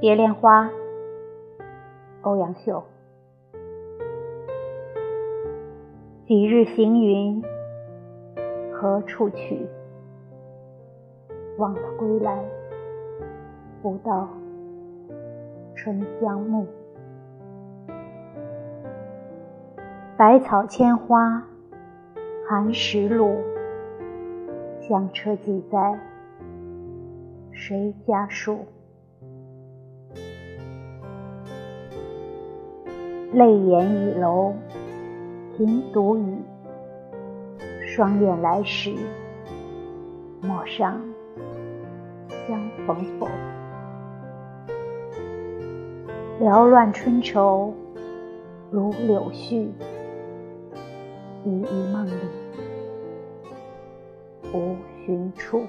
蝶恋花，欧阳修。几日行云，何处去？忘了归来，不到春江暮。百草千花，寒食路。香车寄在谁家树？泪眼倚楼，停独语。双燕来时，陌上相逢否？缭乱春愁，如柳絮，依依梦里。无寻处。